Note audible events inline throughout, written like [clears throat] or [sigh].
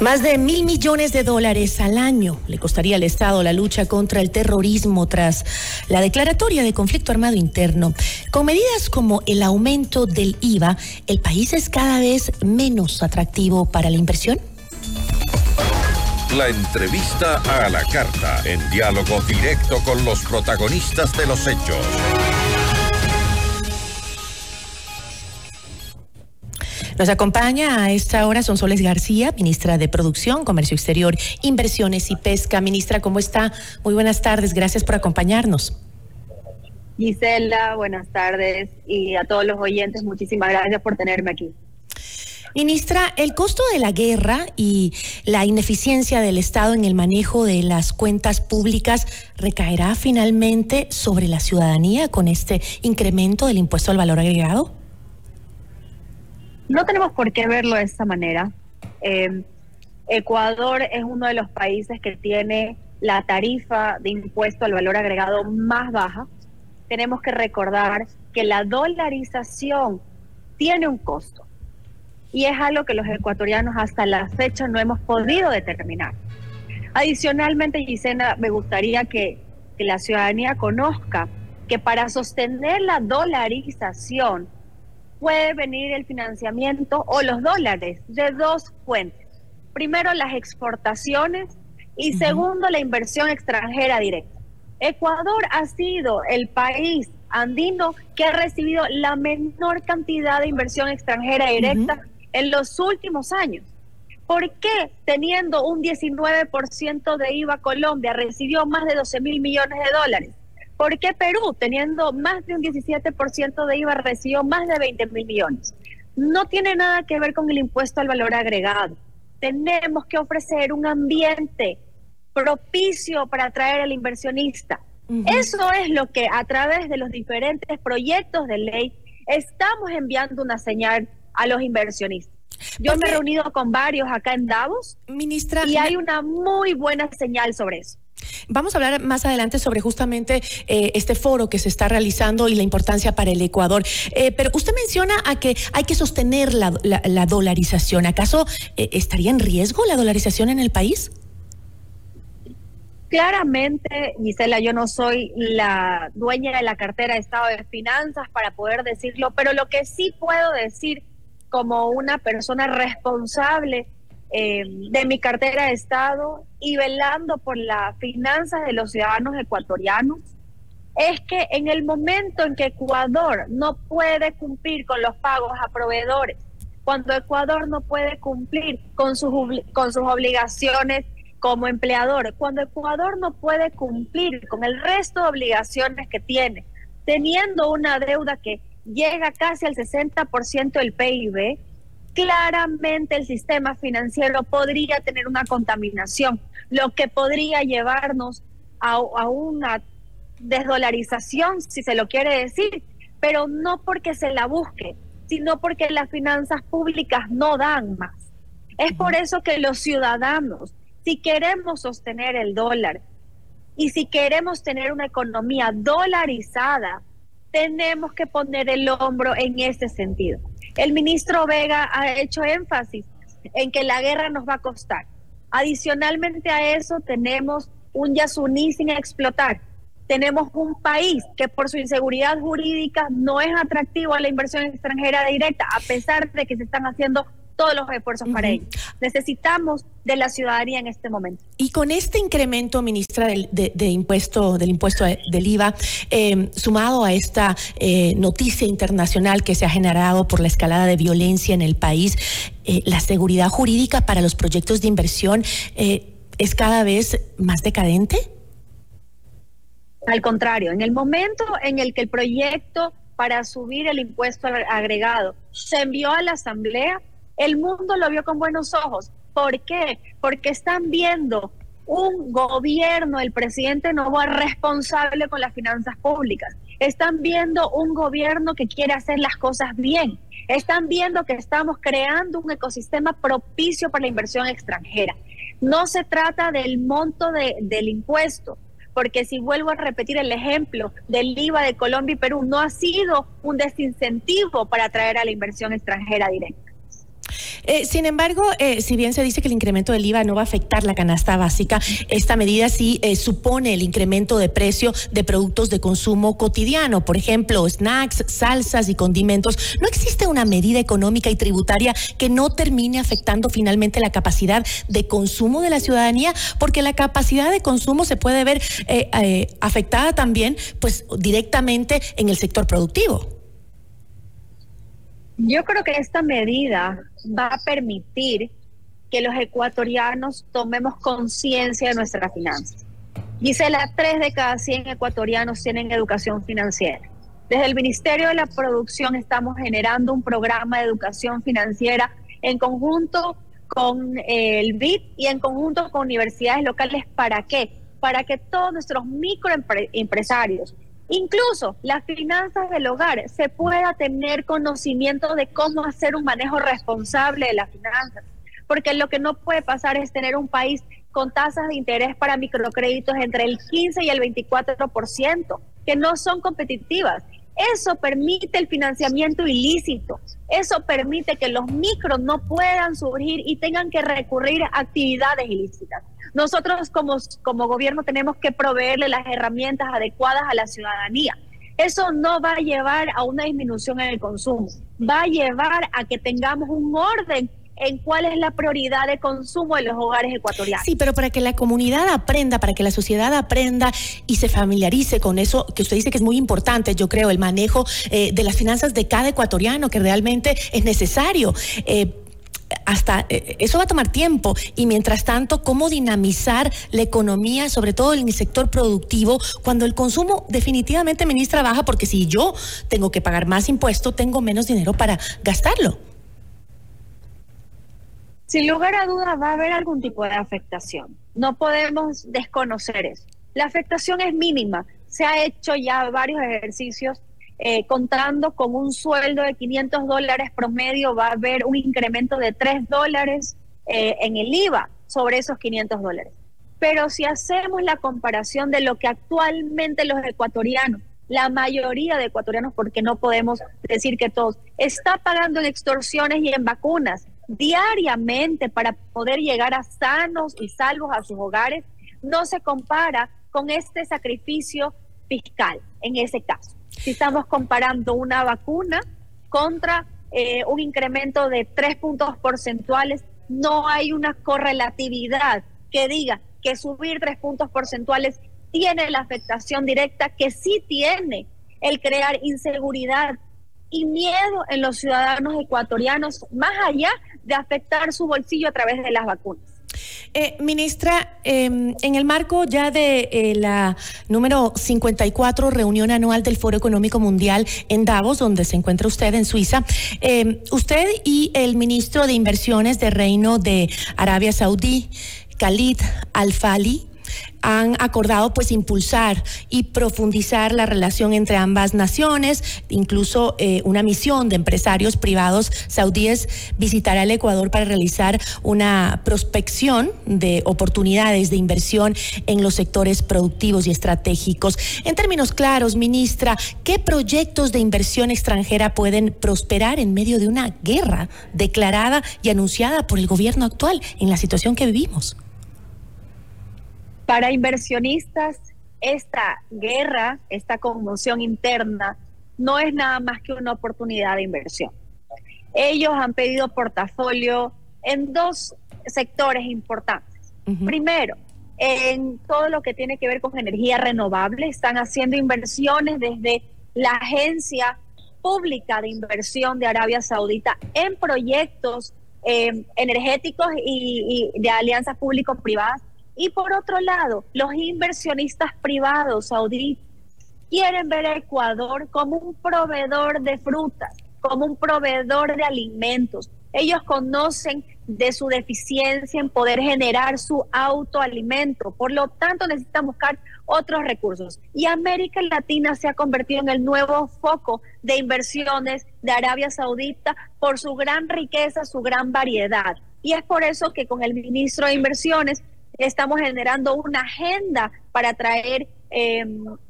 Más de mil millones de dólares al año le costaría al Estado la lucha contra el terrorismo tras la declaratoria de conflicto armado interno. Con medidas como el aumento del IVA, ¿el país es cada vez menos atractivo para la inversión? La entrevista a la carta, en diálogo directo con los protagonistas de los hechos. Nos acompaña a esta hora Sonsoles García, ministra de Producción, Comercio Exterior, Inversiones y Pesca. Ministra, ¿cómo está? Muy buenas tardes, gracias por acompañarnos. Gisela, buenas tardes y a todos los oyentes, muchísimas gracias por tenerme aquí. Ministra, el costo de la guerra y la ineficiencia del Estado en el manejo de las cuentas públicas recaerá finalmente sobre la ciudadanía con este incremento del impuesto al valor agregado? No tenemos por qué verlo de esta manera. Em, Ecuador es uno de los países que tiene la tarifa de impuesto al valor agregado más baja. Tenemos que recordar que la dolarización tiene un costo y es algo que los ecuatorianos hasta la fecha no hemos podido determinar. Adicionalmente, Gisena, me gustaría que, que la ciudadanía conozca que para sostener la dolarización puede venir el financiamiento o los dólares de dos fuentes. Primero, las exportaciones y segundo, la inversión extranjera directa. Ecuador ha sido el país andino que ha recibido la menor cantidad de inversión extranjera directa en los últimos años. ¿Por qué teniendo un 19% de IVA Colombia recibió más de 12 mil millones de dólares? ¿Por qué Perú, teniendo más de un 17% de IVA, recibió más de 20 mil millones? No tiene nada que ver con el impuesto al valor agregado. Tenemos que ofrecer un ambiente propicio para atraer al inversionista. Eso es lo que a través de los diferentes proyectos de ley estamos enviando una señal a los inversionistas. Yo me he reunido con varios acá en Davos Ministra, y hay una muy buena señal sobre eso. Vamos a hablar más adelante sobre justamente eh, este foro que se está realizando y la importancia para el Ecuador. Eh, pero usted menciona a que hay que sostener la, dolarización. ¿Acaso eh, estaría en riesgo la dolarización en el país? Claramente, Gisela, yo no soy la dueña de la cartera de Estado de Finanzas para poder decirlo, pero lo que sí puedo decir como una persona responsable eh, de mi cartera de Estado y velando por las finanzas de los ciudadanos ecuatorianos, es que en el momento en que Ecuador no puede cumplir con los pagos a proveedores, cuando Ecuador no puede cumplir con sus, con sus obligaciones como empleador, cuando Ecuador no puede cumplir con el resto de obligaciones que tiene, teniendo una deuda que llega casi al 60% del PIB, claramente el sistema financiero podría tener una contaminación, lo que podría llevarnos a, una desdolarización, si se lo quiere decir, pero no porque se la busque, sino porque las finanzas públicas no dan más. Es por eso que los ciudadanos, si queremos sostener el dólar y si queremos tener una economía dolarizada, tenemos que poner el hombro en ese sentido. El ministro Vega ha hecho énfasis en que la guerra nos va a costar. Adicionalmente a eso tenemos un Yasuní sin explotar. Tenemos un país que por su inseguridad jurídica no es atractivo a la inversión extranjera directa, a pesar de que se están haciendo todos los esfuerzos para ello. Necesitamos de la ciudadanía en este momento. Y con este incremento, ministra, del, de, impuesto, del impuesto del IVA, eh, sumado a esta eh, noticia internacional que se ha generado por la escalada de violencia en el país, eh, la seguridad jurídica para los proyectos de inversión es cada vez más decadente. Al contrario, en el momento en el que el proyecto para subir el impuesto agregado se envió a la Asamblea, el mundo lo vio con buenos ojos. ¿Por qué? Porque están viendo un gobierno, el presidente Novoa, responsable con las finanzas públicas. están viendo un gobierno que quiere hacer las cosas bien, están viendo que estamos creando un ecosistema propicio para la inversión extranjera. No se trata del monto del impuesto, porque si vuelvo a repetir el ejemplo del IVA de Colombia y Perú, no ha sido un desincentivo para atraer a la inversión extranjera directa. Eh, sin embargo, eh, si bien se dice que el incremento del IVA no va a afectar la canasta básica, esta medida sí eh, supone el incremento de precio de productos de consumo cotidiano, por ejemplo, snacks, salsas y condimentos. ¿No existe una medida económica y tributaria que no termine afectando finalmente la capacidad de consumo de la ciudadanía? Porque la capacidad de consumo se puede ver afectada también, pues, directamente en el sector productivo. Yo creo que esta medida va a permitir que los ecuatorianos tomemos conciencia de nuestras finanzas. Gisela, tres de cada 100 ecuatorianos tienen educación financiera. Desde el Ministerio de la Producción estamos generando un programa de educación financiera en conjunto con eh, el BID y en conjunto con universidades locales. ¿Para qué? Para que todos nuestros microempresarios, Incluso las finanzas del hogar, se pueda tener conocimiento de cómo hacer un manejo responsable de las finanzas. Porque lo que no puede pasar es tener un país con tasas de interés para microcréditos entre el 15 y el 24%, que no son competitivas. Eso permite el financiamiento ilícito. Eso permite que los micros no puedan surgir y tengan que recurrir a actividades ilícitas. Nosotros como, como gobierno tenemos que proveerle las herramientas adecuadas a la ciudadanía. Eso no va a llevar a una disminución en el consumo, va a llevar a que tengamos un orden en cuál es la prioridad de consumo en los hogares ecuatorianos. Sí, pero para que la comunidad aprenda, para que la sociedad aprenda y se familiarice con eso que usted dice que es muy importante, yo creo, el manejo eh, de las finanzas de cada ecuatoriano, que realmente es necesario. Eh, hasta eh, eso va a tomar tiempo y mientras tanto, cómo dinamizar la economía, sobre todo en el sector productivo, cuando el consumo definitivamente, ministra, baja, porque si yo tengo que pagar más impuestos, tengo menos dinero para gastarlo. Sin lugar a dudas va a haber algún tipo de afectación. No podemos desconocer eso. La afectación es mínima. Se ha hecho ya varios ejercicios eh, contando con un sueldo de 500 dólares promedio, va a haber un incremento de 3 dólares eh, en el IVA sobre esos 500 dólares. Pero si hacemos la comparación de lo que actualmente los ecuatorianos, la mayoría de ecuatorianos, porque no podemos decir que todos, está pagando en extorsiones y en vacunas diariamente para poder llegar a sanos y salvos a sus hogares, no se compara con este sacrificio fiscal en ese caso si estamos comparando una vacuna contra eh, un incremento de tres puntos porcentuales, no hay una correlatividad que diga que subir tres puntos porcentuales tiene la afectación directa que sí tiene el crear inseguridad y miedo en los ciudadanos ecuatorianos, más allá de afectar su bolsillo a través de las vacunas. Eh, ministra, em, en el marco ya de eh, la número 54 reunión anual del Foro Económico Mundial en Davos, donde se encuentra usted en Suiza, em, usted y el ministro de Inversiones de Reino de Arabia Saudí, Khalid Al-Fali, han acordado pues impulsar y profundizar la relación entre ambas naciones, incluso eh, una misión de empresarios privados saudíes visitará el Ecuador para realizar una prospección de oportunidades de inversión en los sectores productivos y estratégicos. En términos claros, ministra, ¿qué proyectos de inversión extranjera pueden prosperar en medio de una guerra declarada y anunciada por el gobierno actual en la situación que vivimos? Para inversionistas, esta guerra, esta conmoción interna, no es nada más que una oportunidad de inversión. Ellos han pedido portafolio en dos sectores importantes. Primero, en todo lo que tiene que ver con energía renovable, están haciendo inversiones desde la Agencia Pública de Inversión de Arabia Saudita en proyectos eh, energéticos y, y de alianzas público-privadas y por otro lado, los inversionistas privados saudíes quieren ver a Ecuador como un proveedor de frutas, como un proveedor de alimentos. Ellos conocen de su deficiencia en poder generar su autoalimento. Por lo tanto, necesitan buscar otros recursos. Y América Latina se ha convertido en el nuevo foco de inversiones de Arabia Saudita por su gran riqueza, su gran variedad. Y es por eso que con el ministro de Inversiones estamos generando una agenda para traer eh,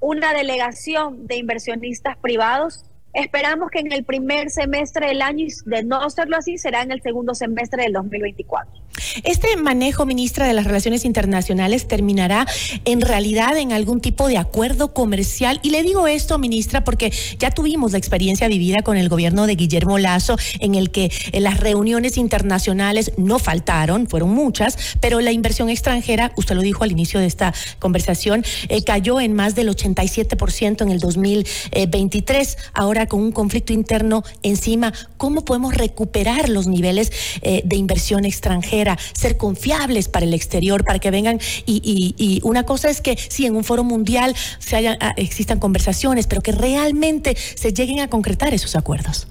una delegación de inversionistas privados Esperamos que en el primer semestre del año, y de no hacerlo así, será en el segundo semestre del 2024. Este manejo, ministra de las Relaciones Internacionales, terminará en realidad en algún tipo de acuerdo comercial. Y le digo esto, ministra, porque ya tuvimos la experiencia vivida con el gobierno de Guillermo Lazo, en el que en las reuniones internacionales no faltaron, fueron muchas, pero la inversión extranjera, usted lo dijo al inicio de esta conversación, eh, cayó en más del 87% en el 2023. Ahora con un conflicto interno encima, ¿cómo podemos recuperar los niveles eh, de inversión extranjera, ser confiables para el exterior, para que vengan? Y, una cosa es que sí, en un foro mundial se haya, ah, existan conversaciones, pero que realmente se lleguen a concretar esos acuerdos.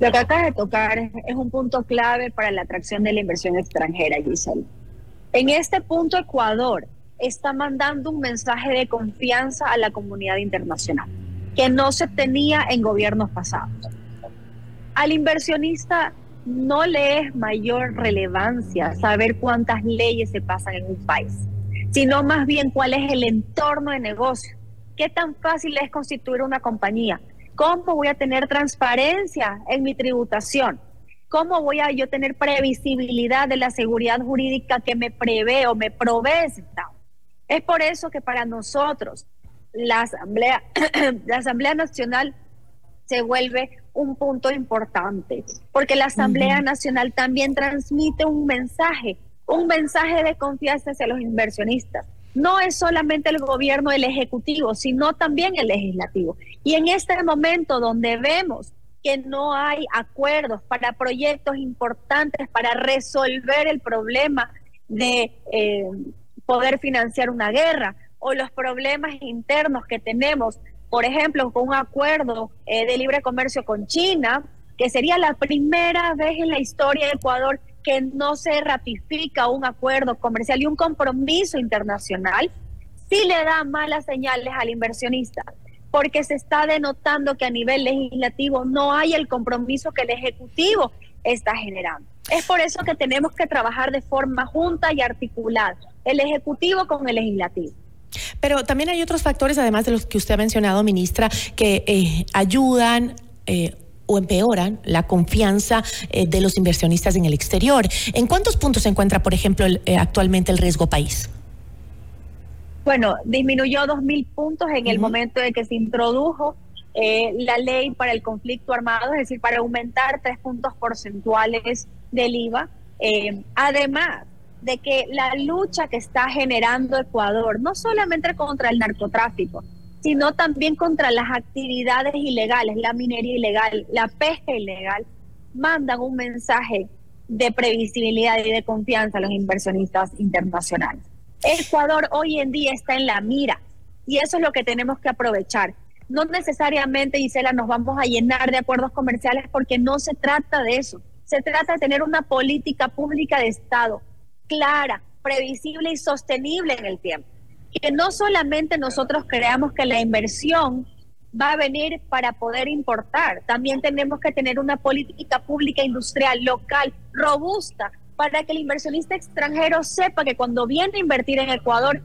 Lo que acabas de tocar es un punto clave para la atracción de la inversión extranjera, Giselle. En este punto, Ecuador está mandando un mensaje de confianza a la comunidad internacional que no se tenía en gobiernos pasados. Al inversionista no le es mayor relevancia saber cuántas leyes se pasan en un país, sino más bien cuál es el entorno de negocio, qué tan fácil es constituir una compañía, cómo voy a tener transparencia en mi tributación, cómo voy a yo tener previsibilidad de la seguridad jurídica que me prevé o me provee Es por eso que para nosotros la Asamblea, [clears throat] la Asamblea Nacional se vuelve un punto importante, porque la Asamblea Nacional también transmite un mensaje, un mensaje de confianza hacia los inversionistas. No es solamente el gobierno, el ejecutivo, sino también el legislativo. Y en este momento donde vemos que no hay acuerdos para proyectos importantes para resolver el problema de eh, poder financiar una guerra, o los problemas internos que tenemos, por ejemplo, con un acuerdo eh, de libre comercio con China, que sería la primera vez en la historia de Ecuador que no se ratifica un acuerdo comercial y un compromiso internacional, sí le da malas señales al inversionista, porque se está denotando que a nivel legislativo no hay el compromiso que el Ejecutivo está generando. Es por eso que tenemos que trabajar de forma junta y articulada, el Ejecutivo con el Legislativo. Pero también hay otros factores, además de los que usted ha mencionado, ministra, que eh, ayudan. Eh, o empeoran la confianza eh, de los inversionistas en el exterior. ¿En cuántos puntos se encuentra, por ejemplo, actualmente el riesgo país? Bueno, disminuyó dos mil puntos en el momento de que se introdujo la ley para el conflicto armado, es decir, para aumentar tres puntos porcentuales del IVA. además, de que la lucha que está generando Ecuador, no solamente contra el narcotráfico, sino también contra las actividades ilegales, la minería ilegal, la pesca ilegal, mandan un mensaje de previsibilidad y de confianza a los inversionistas internacionales. Ecuador hoy en día está en la mira y eso es lo que tenemos que aprovechar. No necesariamente, Gisela, nos vamos a llenar de acuerdos comerciales porque no se trata de eso. Se trata de tener una política pública de Estado clara, previsible y sostenible en el tiempo. Que no solamente nosotros creamos que la inversión va a venir para poder importar, también tenemos que tener una política pública industrial local robusta para que el inversionista extranjero sepa que cuando viene a invertir en Ecuador,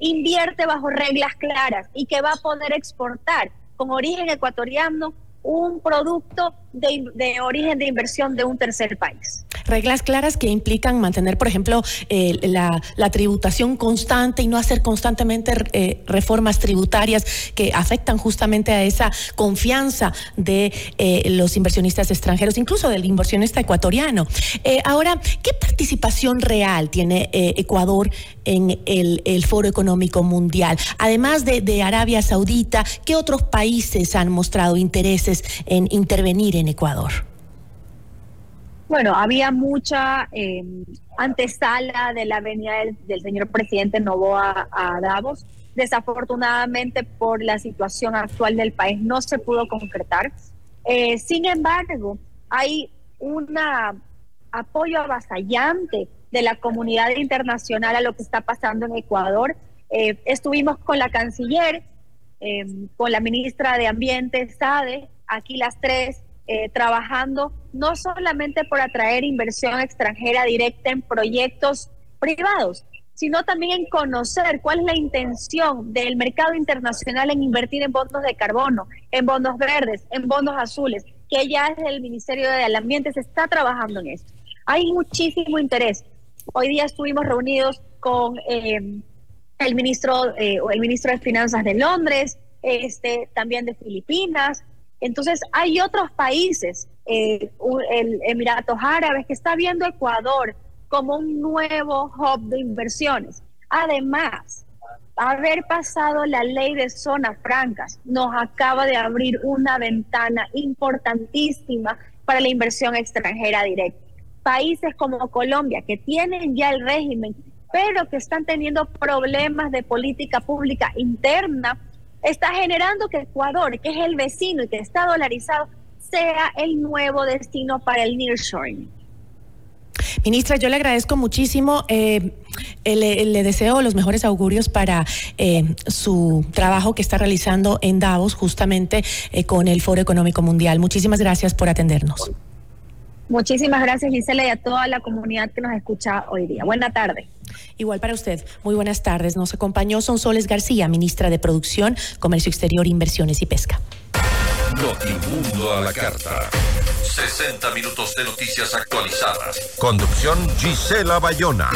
invierte bajo reglas claras y que va a poder exportar con origen ecuatoriano un producto de, de origen de inversión de un tercer país reglas claras que implican mantener, por ejemplo, eh, la, tributación constante y no hacer constantemente eh, reformas tributarias que afectan justamente a esa confianza de eh, los inversionistas extranjeros, incluso del inversionista ecuatoriano. ahora, ¿qué participación real tiene Ecuador en el, Foro Económico Mundial? Además de, de Arabia Saudita, ¿qué otros países han mostrado intereses en intervenir en Ecuador? Bueno, había mucha eh, antesala de la venida del, señor presidente Novoa a Davos. Desafortunadamente, por la situación actual del país, no se pudo concretar. Eh, sin embargo, hay un apoyo avasallante de la comunidad internacional a lo que está pasando en Ecuador. Eh, estuvimos con la canciller, em, con la ministra de Ambiente, SADE, aquí las tres, eh, trabajando no solamente por atraer inversión extranjera directa en proyectos privados, sino también en conocer cuál es la intención del mercado internacional en invertir en bonos de carbono, en bonos verdes, en bonos azules, que ya desde el Ministerio del Ambiente se está trabajando en esto. Hay muchísimo interés. Hoy día estuvimos reunidos con eh, el ministro eh, el ministro de Finanzas de Londres, este también de Filipinas. Entonces hay otros países, eh, el Emiratos Árabes, que está viendo Ecuador como un nuevo hub de inversiones. Además, haber pasado la ley de zonas francas nos acaba de abrir una ventana importantísima para la inversión extranjera directa. Países como Colombia, que tienen ya el régimen, pero que están teniendo problemas de política pública interna, está generando que Ecuador, que es el vecino y que está dolarizado, sea el nuevo destino para el nearshoring. Ministra, yo le agradezco muchísimo. Eh, le, deseo los mejores augurios para eh, su trabajo que está realizando en Davos, justamente eh, con el Foro Económico Mundial. Muchísimas gracias por atendernos. Muchísimas gracias, Gisela, y a toda la comunidad que nos escucha hoy día. Buena tarde. Igual para usted. Muy buenas tardes. Nos acompañó Sonsoles García, ministra de Producción, Comercio Exterior, Inversiones y Pesca. Notimundo a la carta. 60 minutos de noticias actualizadas. Conducción Gisela Bayona.